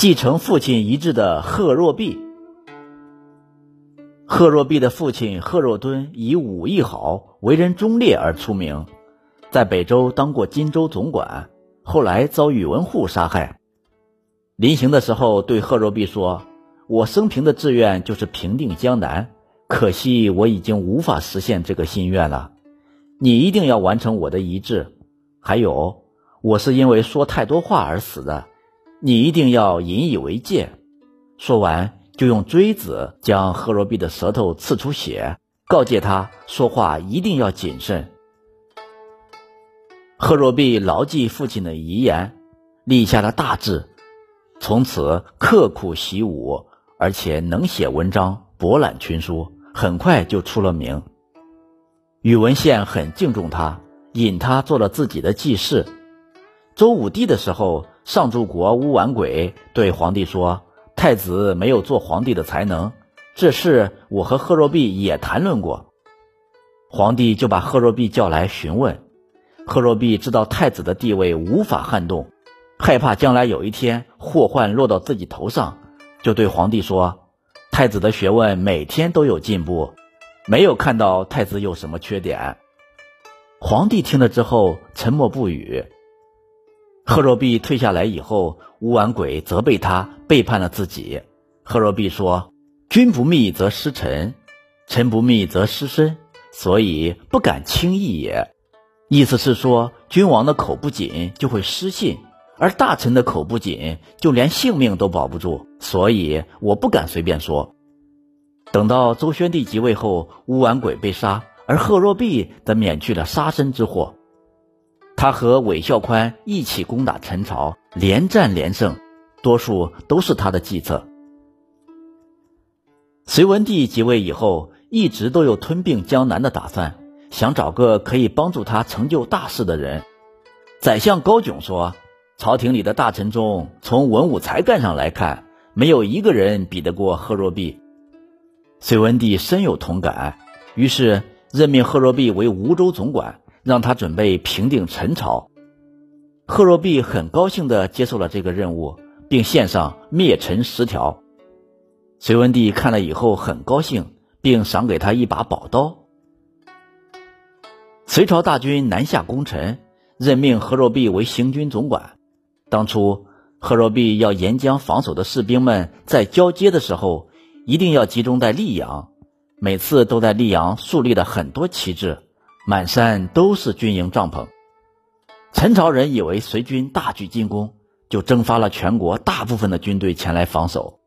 继承父亲遗志的贺若弼。贺若弼的父亲贺若敦以武艺好、为人忠烈而出名，在北周当过荆州总管，后来遭宇文护杀害。临行的时候，对贺若弼说：“我生平的志愿就是平定江南，可惜我已经无法实现这个心愿了。你一定要完成我的遗志。还有，我是因为说太多话而死的。”你一定要引以为戒。说完，就用锥子将贺若弼的舌头刺出血，告诫他说话一定要谨慎。贺若弼牢记父亲的遗言，立下了大志，从此刻苦习武，而且能写文章，博览群书，很快就出了名。宇文宪很敬重他，引他做了自己的继室。周武帝的时候。上柱国乌丸鬼对皇帝说：“太子没有做皇帝的才能，这事我和贺若弼也谈论过。”皇帝就把贺若弼叫来询问。贺若弼知道太子的地位无法撼动，害怕将来有一天祸患落到自己头上，就对皇帝说：“太子的学问每天都有进步，没有看到太子有什么缺点。”皇帝听了之后沉默不语。贺若弼退下来以后，乌丸鬼责备他背叛了自己。贺若弼说：“君不密则失臣，臣不密则失身，所以不敢轻易也。”意思是说，君王的口不紧就会失信，而大臣的口不紧就连性命都保不住，所以我不敢随便说。等到周宣帝即位后，乌丸鬼被杀，而贺若弼则免去了杀身之祸。他和韦孝宽一起攻打陈朝，连战连胜，多数都是他的计策。隋文帝即位以后，一直都有吞并江南的打算，想找个可以帮助他成就大事的人。宰相高炯说：“朝廷里的大臣中，从文武才干上来看，没有一个人比得过贺若弼。”隋文帝深有同感，于是任命贺若弼为梧州总管。让他准备平定陈朝，贺若弼很高兴地接受了这个任务，并献上灭陈十条。隋文帝看了以后很高兴，并赏给他一把宝刀。隋朝大军南下攻陈，任命贺若弼为行军总管。当初贺若弼要沿江防守的士兵们在交接的时候，一定要集中在溧阳，每次都在溧阳树立了很多旗帜。满山都是军营帐篷，陈朝人以为隋军大举进攻，就征发了全国大部分的军队前来防守。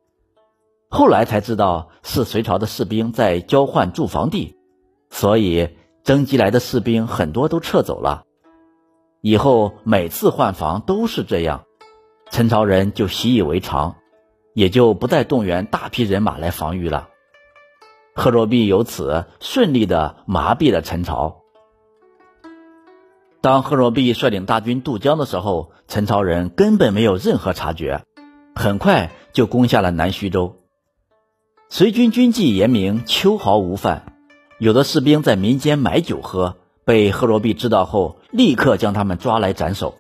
后来才知道是隋朝的士兵在交换驻防地，所以征集来的士兵很多都撤走了。以后每次换防都是这样，陈朝人就习以为常，也就不再动员大批人马来防御了。贺若弼由此顺利的麻痹了陈朝。当贺若弼率领大军渡江的时候，陈朝人根本没有任何察觉，很快就攻下了南徐州。隋军军纪严明，秋毫无犯。有的士兵在民间买酒喝，被贺若弼知道后，立刻将他们抓来斩首。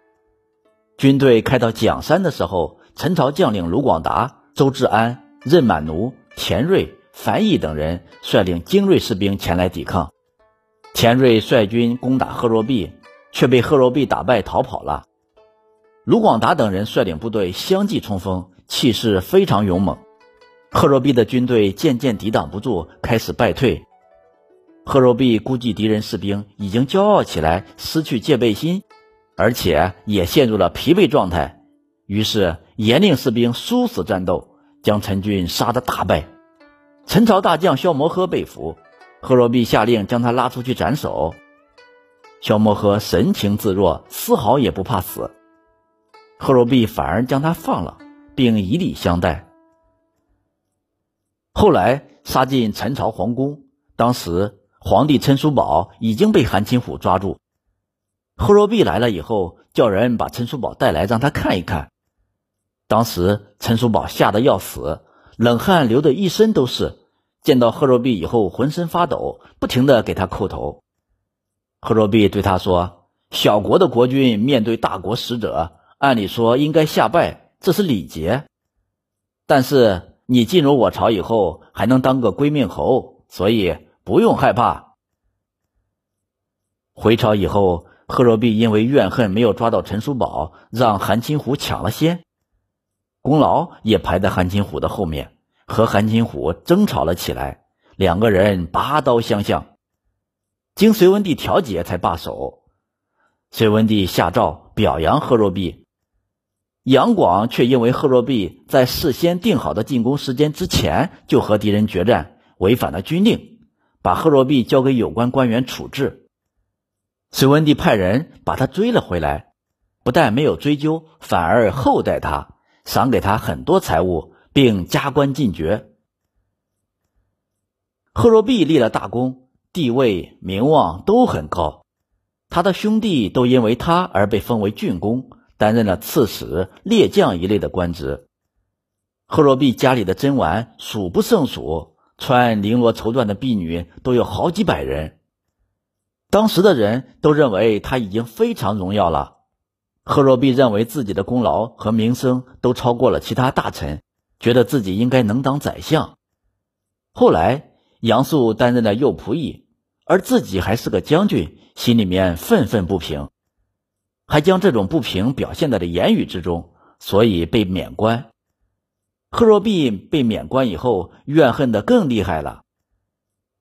军队开到蒋山的时候，陈朝将领卢广达、周志安、任满奴、田瑞、樊毅等人率领精锐士兵前来抵抗。田瑞率军攻打贺若弼。却被贺若弼打败逃跑了。卢广达等人率领部队相继冲锋，气势非常勇猛。贺若弼的军队渐渐抵挡不住，开始败退。贺若弼估计敌人士兵已经骄傲起来，失去戒备心，而且也陷入了疲惫状态，于是严令士兵殊死战斗，将陈军杀得大败。陈朝大将萧摩诃被俘，贺若弼下令将他拉出去斩首。萧摩诃神情自若，丝毫也不怕死。贺若弼反而将他放了，并以礼相待。后来杀进陈朝皇宫，当时皇帝陈叔宝已经被韩擒虎抓住。贺若弼来了以后，叫人把陈叔宝带来，让他看一看。当时陈叔宝吓得要死，冷汗流得一身都是。见到贺若弼以后，浑身发抖，不停的给他叩头。贺若弼对他说：“小国的国君面对大国使者，按理说应该下拜，这是礼节。但是你进入我朝以后，还能当个归命侯，所以不用害怕。”回朝以后，贺若弼因为怨恨没有抓到陈叔宝，让韩擒虎抢了先，功劳也排在韩擒虎的后面，和韩擒虎争吵了起来，两个人拔刀相向。经隋文帝调解才罢手。隋文帝下诏表扬贺若弼，杨广却因为贺若弼在事先定好的进攻时间之前就和敌人决战，违反了军令，把贺若弼交给有关官员处置。隋文帝派人把他追了回来，不但没有追究，反而厚待他，赏给他很多财物，并加官进爵。贺若弼立了大功。地位、名望都很高，他的兄弟都因为他而被封为郡公，担任了刺史、列将一类的官职。贺若弼家里的珍玩数不胜数，穿绫罗绸缎的婢女都有好几百人。当时的人都认为他已经非常荣耀了。贺若弼认为自己的功劳和名声都超过了其他大臣，觉得自己应该能当宰相。后来，杨素担任了右仆射。而自己还是个将军，心里面愤愤不平，还将这种不平表现在了言语之中，所以被免官。贺若弼被免官以后，怨恨的更厉害了。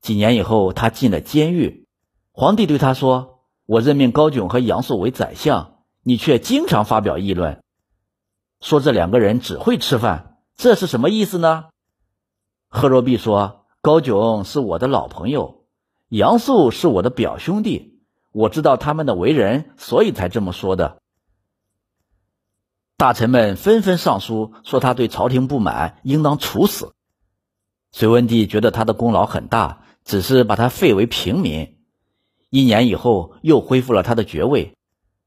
几年以后，他进了监狱。皇帝对他说：“我任命高炯和杨素为宰相，你却经常发表议论，说这两个人只会吃饭，这是什么意思呢？”贺若弼说：“高炯是我的老朋友。”杨素是我的表兄弟，我知道他们的为人，所以才这么说的。大臣们纷纷上书说他对朝廷不满，应当处死。隋文帝觉得他的功劳很大，只是把他废为平民。一年以后，又恢复了他的爵位，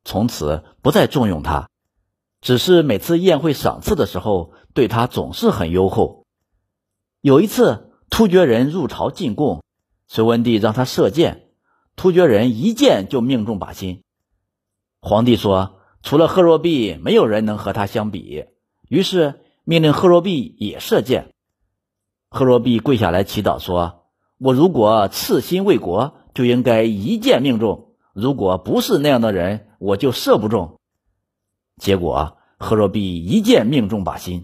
从此不再重用他，只是每次宴会赏赐的时候，对他总是很优厚。有一次，突厥人入朝进贡。隋文帝让他射箭，突厥人一箭就命中靶心。皇帝说：“除了贺若弼，没有人能和他相比。”于是命令贺若弼也射箭。贺若弼跪下来祈祷说：“我如果赤心为国，就应该一箭命中；如果不是那样的人，我就射不中。”结果贺若弼一箭命中靶心。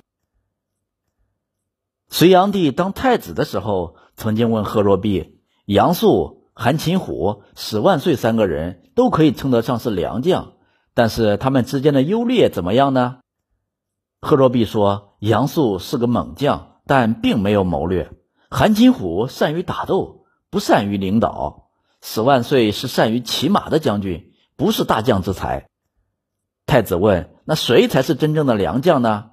隋炀帝当太子的时候，曾经问贺若弼。杨素、韩擒虎、史万岁三个人都可以称得上是良将，但是他们之间的优劣怎么样呢？贺若弼说：“杨素是个猛将，但并没有谋略；韩擒虎善于打斗，不善于领导；史万岁是善于骑马的将军，不是大将之才。”太子问：“那谁才是真正的良将呢？”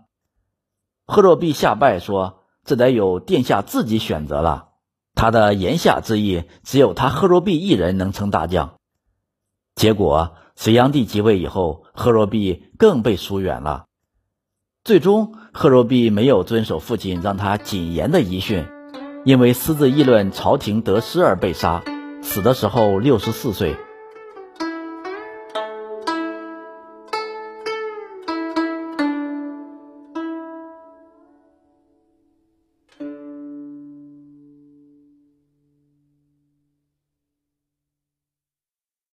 贺若弼下拜说：“这得有殿下自己选择了。”他的言下之意，只有他贺若弼一人能称大将。结果，隋炀帝即位以后，贺若弼更被疏远了。最终，贺若弼没有遵守父亲让他谨言的遗训，因为私自议论朝廷得失而被杀，死的时候六十四岁。